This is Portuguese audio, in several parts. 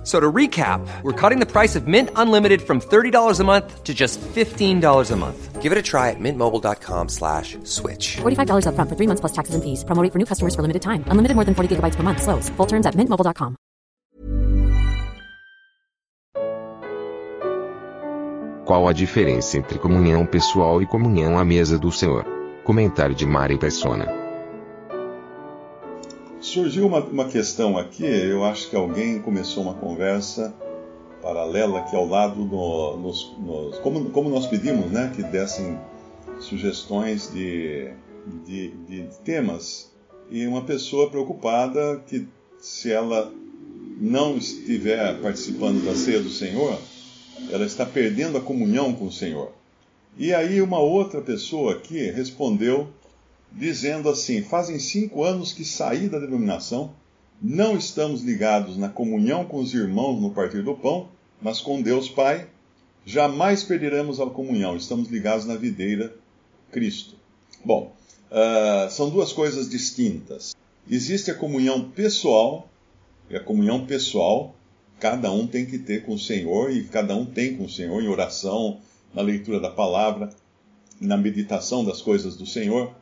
F- So to recap, we're cutting the price of Mint Unlimited from $30 a month to just $15 a month. Give it a try at mintmobile.com slash switch. $45 upfront for three months plus taxes and fees. Promo rate for new customers for limited time. Unlimited more than 40 gigabytes per month. Slows. Full terms at mintmobile.com. Qual a diferença entre comunhão pessoal e comunhão à mesa do Senhor? Comentário de Mari Persona. Surgiu uma, uma questão aqui, eu acho que alguém começou uma conversa paralela aqui ao lado, no, nos, nos- como, como nós pedimos, né, que dessem sugestões de, de, de temas, e uma pessoa preocupada que se ela não estiver participando da ceia do Senhor, ela está perdendo a comunhão com o Senhor. E aí uma outra pessoa aqui respondeu dizendo assim: Fazem cinco anos que saí da denominação, não estamos ligados na comunhão com os irmãos no partir do pão, mas com Deus Pai, jamais perderemos a comunhão, estamos ligados na videira Cristo. Bom, ah, são duas coisas distintas. Existe a comunhão pessoal, e a comunhão pessoal cada um tem que ter com o Senhor, e cada um tem com o Senhor em oração, na leitura da palavra, na meditação das coisas do Senhor.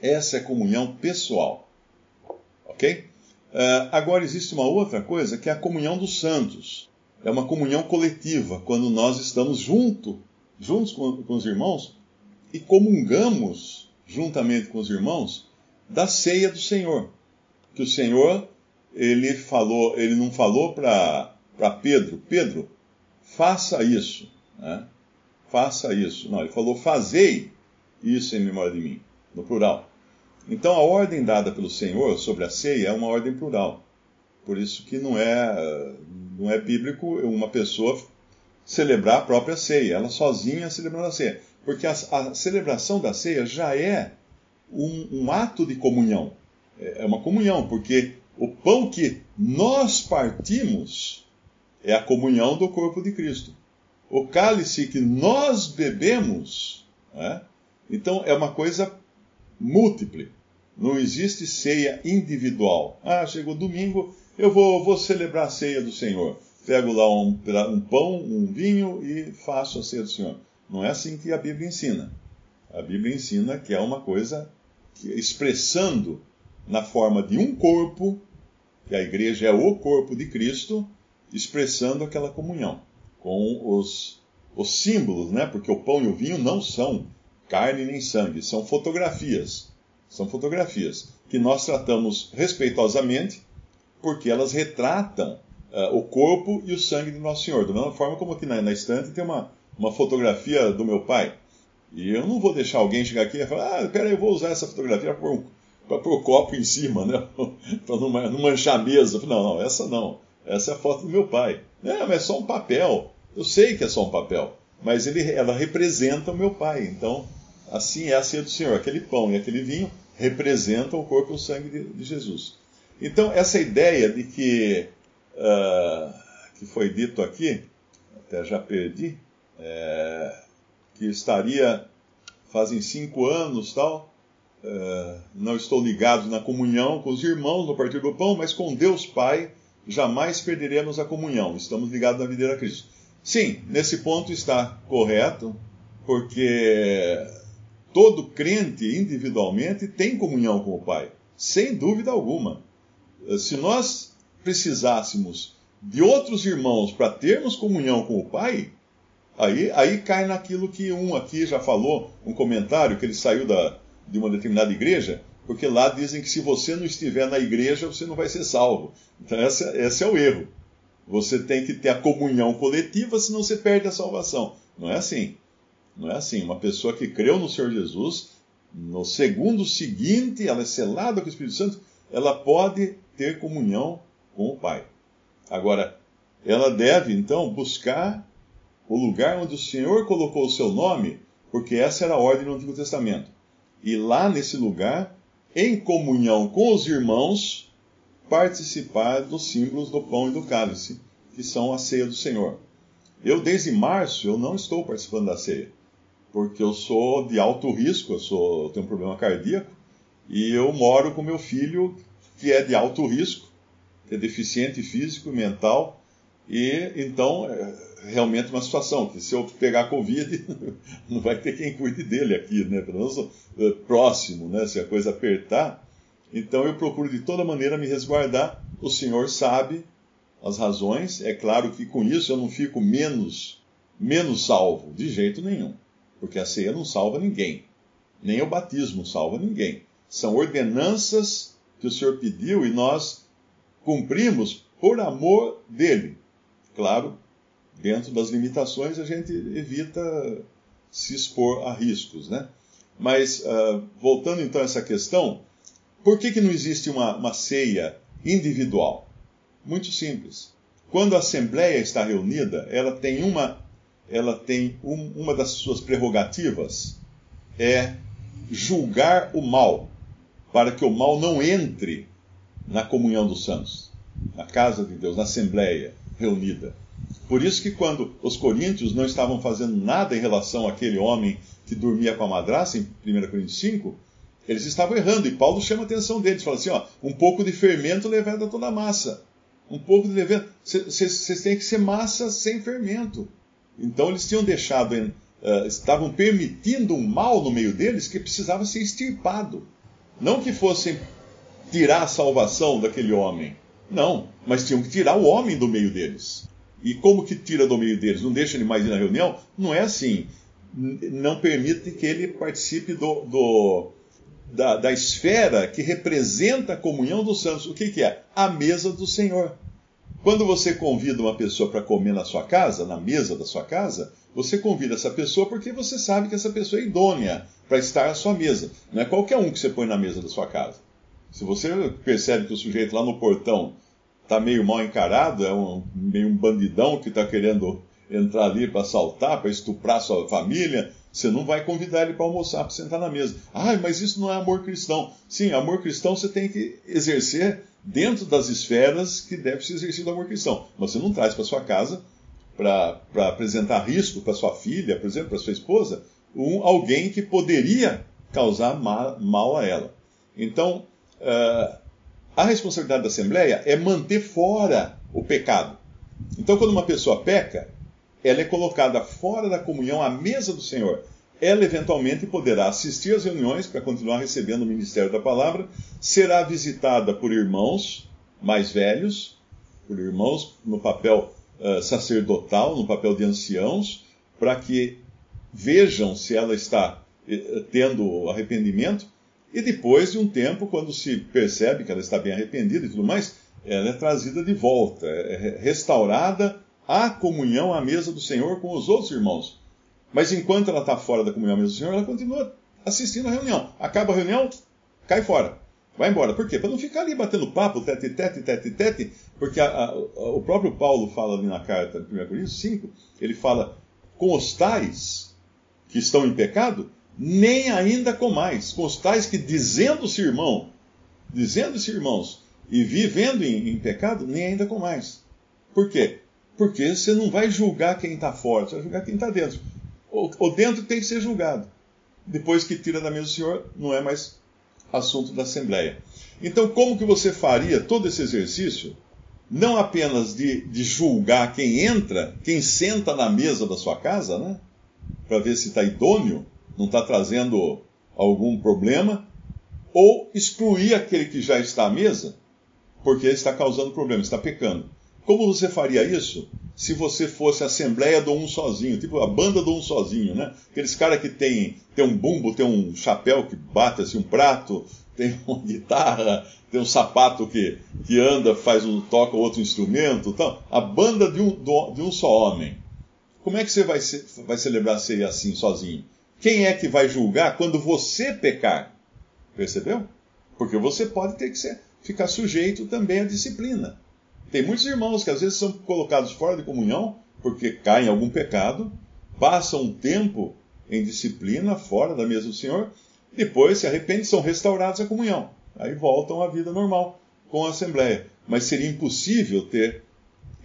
Essa é comunhão pessoal. Ok? Ah, agora existe uma outra coisa que é a comunhão dos santos. É uma comunhão coletiva, quando nós estamos junto, juntos com, com os irmãos e comungamos juntamente com os irmãos da ceia do Senhor. Que o Senhor, ele falou, ele não falou para Pedro, Pedro, faça isso, né? faça isso. Não, ele falou, fazei isso em memória de mim, no plural. Então, a ordem dada pelo Senhor sobre a ceia é uma ordem plural. Por isso que não é, não é bíblico uma pessoa celebrar a própria ceia, ela sozinha celebrando a ceia. Porque a, a celebração da ceia já é um, um ato de comunhão. É é uma comunhão, porque o pão que nós partimos é a comunhão do corpo de Cristo. O cálice que nós bebemos, né? então é uma coisa múltiple. Não existe ceia individual. Ah, chegou domingo, eu vou, vou celebrar a ceia do Senhor. Pego lá um, um pão, um vinho e faço a ceia do Senhor. Não é assim que a Bíblia ensina. A Bíblia ensina que é uma coisa que, expressando na forma de um corpo, que a igreja é o corpo de Cristo, expressando aquela comunhão com os, os símbolos, né? Porque o pão e o vinho não são carne nem sangue, são fotografias. São fotografias que nós tratamos respeitosamente, porque elas retratam ah, o corpo e o sangue de Nosso Senhor. Da mesma forma como aqui na, na estante tem uma, uma fotografia do meu pai. E eu não vou deixar alguém chegar aqui e falar, ah, peraí, eu vou usar essa fotografia para pra pôr o copo em cima, né? para não, não manchar a mesa. Não, não, essa não. Essa é a foto do meu pai. É, mas é só um papel. Eu sei que é só um papel. Mas ele, ela representa o meu pai. Então, assim é a ceia do Senhor. Aquele pão e aquele vinho representam o corpo e o sangue de, de Jesus. Então, essa ideia de que, ah, que foi dito aqui, até já perdi, é, que estaria fazem cinco anos tal, é, não estou ligado na comunhão com os irmãos no partir do pão, mas com Deus Pai jamais perderemos a comunhão. Estamos ligados na videira a Cristo. Sim, nesse ponto está correto, porque todo crente individualmente tem comunhão com o Pai, sem dúvida alguma. Se nós precisássemos de outros irmãos para termos comunhão com o Pai, aí, aí cai naquilo que um aqui já falou, um comentário que ele saiu da, de uma determinada igreja, porque lá dizem que se você não estiver na igreja, você não vai ser salvo. Então, esse, esse é o erro. Você tem que ter a comunhão coletiva, senão você perde a salvação. Não é assim. Não é assim. Uma pessoa que creu no Senhor Jesus, no segundo seguinte, ela é selada com o Espírito Santo, ela pode ter comunhão com o Pai. Agora, ela deve, então, buscar o lugar onde o Senhor colocou o seu nome, porque essa era a ordem do Antigo Testamento. E lá nesse lugar, em comunhão com os irmãos, participar dos símbolos do pão e do cálice, que são a ceia do Senhor. Eu, desde março, eu não estou participando da ceia, porque eu sou de alto risco, eu, sou, eu tenho um problema cardíaco, e eu moro com meu filho, que é de alto risco, é deficiente físico e mental, e então é realmente uma situação que se eu pegar Covid, não vai ter quem cuide dele aqui, né? Pelo menos é, próximo, né? Se a coisa apertar. Então eu procuro de toda maneira me resguardar. O Senhor sabe as razões. É claro que com isso eu não fico menos, menos salvo, de jeito nenhum. Porque a ceia não salva ninguém. Nem o batismo salva ninguém. São ordenanças que o Senhor pediu e nós cumprimos por amor dele. Claro, dentro das limitações a gente evita se expor a riscos, né? Mas, uh, voltando então a essa questão, por que, que não existe uma, uma ceia individual? Muito simples. Quando a Assembleia está reunida, ela tem uma, ela tem um, uma das suas prerrogativas é julgar o mal, para que o mal não entre na comunhão dos santos, na casa de Deus, na Assembleia reunida. Por isso que quando os coríntios não estavam fazendo nada em relação àquele homem que dormia com a madraça, em 1 Coríntios 5, eles estavam errando. E Paulo chama a atenção deles, fala assim: ó, um pouco de fermento leveda toda a massa um pouco de levedura. Vocês têm que ser massa sem fermento. Então eles tinham deixado, uh, estavam permitindo um mal no meio deles que precisava ser extirpado. Não que fossem tirar a salvação daquele homem. Não, mas tinham que tirar o homem do meio deles. E como que tira do meio deles? Não deixa ele mais ir na reunião? Não é assim. Não permite que ele participe do, do da, da esfera que representa a comunhão dos santos. O que, que é? A mesa do Senhor. Quando você convida uma pessoa para comer na sua casa, na mesa da sua casa, você convida essa pessoa porque você sabe que essa pessoa é idônea para estar à sua mesa. Não é qualquer um que você põe na mesa da sua casa. Se você percebe que o sujeito lá no portão está meio mal encarado, é um, meio um bandidão que está querendo entrar ali para assaltar, para estuprar sua família, você não vai convidar ele para almoçar, para sentar na mesa. Ah, mas isso não é amor cristão. Sim, amor cristão você tem que exercer dentro das esferas que deve ser exercido o amor cristão. Mas você não traz para sua casa para apresentar risco para sua filha, por exemplo, para sua esposa, um, alguém que poderia causar mal, mal a ela. Então, uh, a responsabilidade da Assembleia é manter fora o pecado. Então, quando uma pessoa peca, ela é colocada fora da comunhão à mesa do Senhor. Ela eventualmente poderá assistir às reuniões para continuar recebendo o ministério da palavra, será visitada por irmãos mais velhos, por irmãos no papel uh, sacerdotal, no papel de anciãos, para que vejam se ela está uh, tendo arrependimento, e depois de um tempo, quando se percebe que ela está bem arrependida e tudo mais, ela é trazida de volta, é restaurada a comunhão à mesa do Senhor com os outros irmãos. Mas enquanto ela está fora da comunhão à mesa do Senhor, ela continua assistindo a reunião. Acaba a reunião, cai fora. Vai embora. Por quê? Para não ficar ali batendo papo, tete, tete, tete, tete, porque a, a, o próprio Paulo fala ali na carta de 1 Coríntios 5, ele fala, com os tais que estão em pecado, nem ainda com mais. Com os tais que dizendo-se irmão, dizendo-se irmãos, e vivendo em, em pecado, nem ainda com mais. Por quê? Porque você não vai julgar quem está fora, você vai julgar quem está dentro. O, dentro tem que ser julgado. Depois que tira da mesa do Senhor, não é mais assunto da Assembleia. Então, como que você faria todo esse exercício? Não apenas de, de julgar quem entra, quem senta na mesa da sua casa, né? Para ver se está idôneo, não está trazendo algum problema, ou excluir aquele que já está à mesa, porque ele está causando problema, está pecando. Como você faria isso se você fosse a assembleia do um sozinho, tipo a banda do um sozinho, né? Aqueles caras que tem, tem um bumbo, tem um chapéu que bate assim, um prato, tem uma guitarra, tem um sapato que, que anda, faz um, toca outro instrumento, tal. A banda de um, de um só homem. Como é que você vai, vai celebrar ser assim sozinho? Quem é que vai julgar quando você pecar? Percebeu? Porque você pode ter que ser, ficar sujeito também à disciplina. Tem muitos irmãos que às vezes são colocados fora de comunhão porque caem em algum pecado, passam um tempo em disciplina fora da mesa do Senhor, depois se arrependem, são restaurados à comunhão. Aí voltam à vida normal, com a Assembleia. Mas seria impossível ter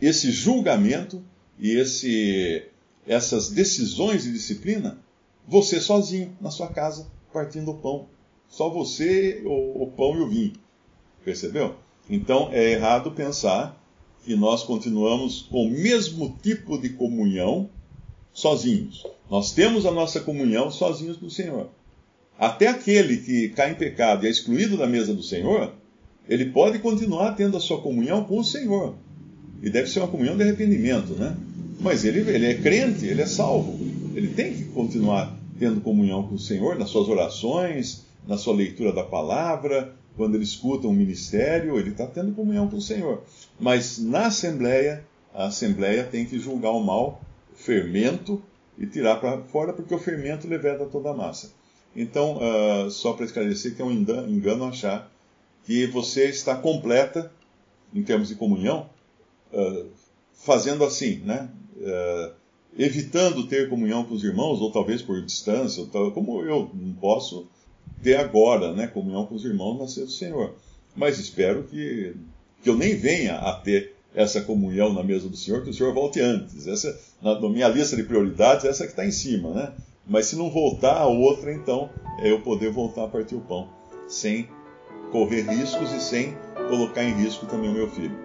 esse julgamento e esse, essas decisões de disciplina você sozinho, na sua casa, partindo o pão. Só você, o, o pão e o vinho. Percebeu? Então é errado pensar que nós continuamos com o mesmo tipo de comunhão sozinhos. Nós temos a nossa comunhão sozinhos do Senhor. Até aquele que cai em pecado e é excluído da mesa do Senhor, ele pode continuar tendo a sua comunhão com o Senhor. E deve ser uma comunhão de arrependimento, né? Mas ele, ele é crente, ele é salvo. Ele tem que continuar tendo comunhão com o Senhor nas suas orações, na sua leitura da palavra, quando ele escuta um ministério, ele está tendo comunhão com o Senhor. Mas na Assembleia, a Assembleia tem que julgar o mal, o fermento, e tirar para fora, porque o fermento leveda toda a massa. Então, uh, só para esclarecer que é um engano achar que você está completa, em termos de comunhão, uh, fazendo assim, né? Uh, evitando ter comunhão com os irmãos, ou talvez por distância, como eu não posso ter agora, né, comunhão com os irmãos na ceia do Senhor. Mas espero que, que eu nem venha a ter essa comunhão na mesa do Senhor, que o Senhor volte antes. Essa, na, na minha lista de prioridades, essa que está em cima, né? Mas se não voltar a outra, então é eu poder voltar a partir o pão, sem correr riscos e sem colocar em risco também o meu filho.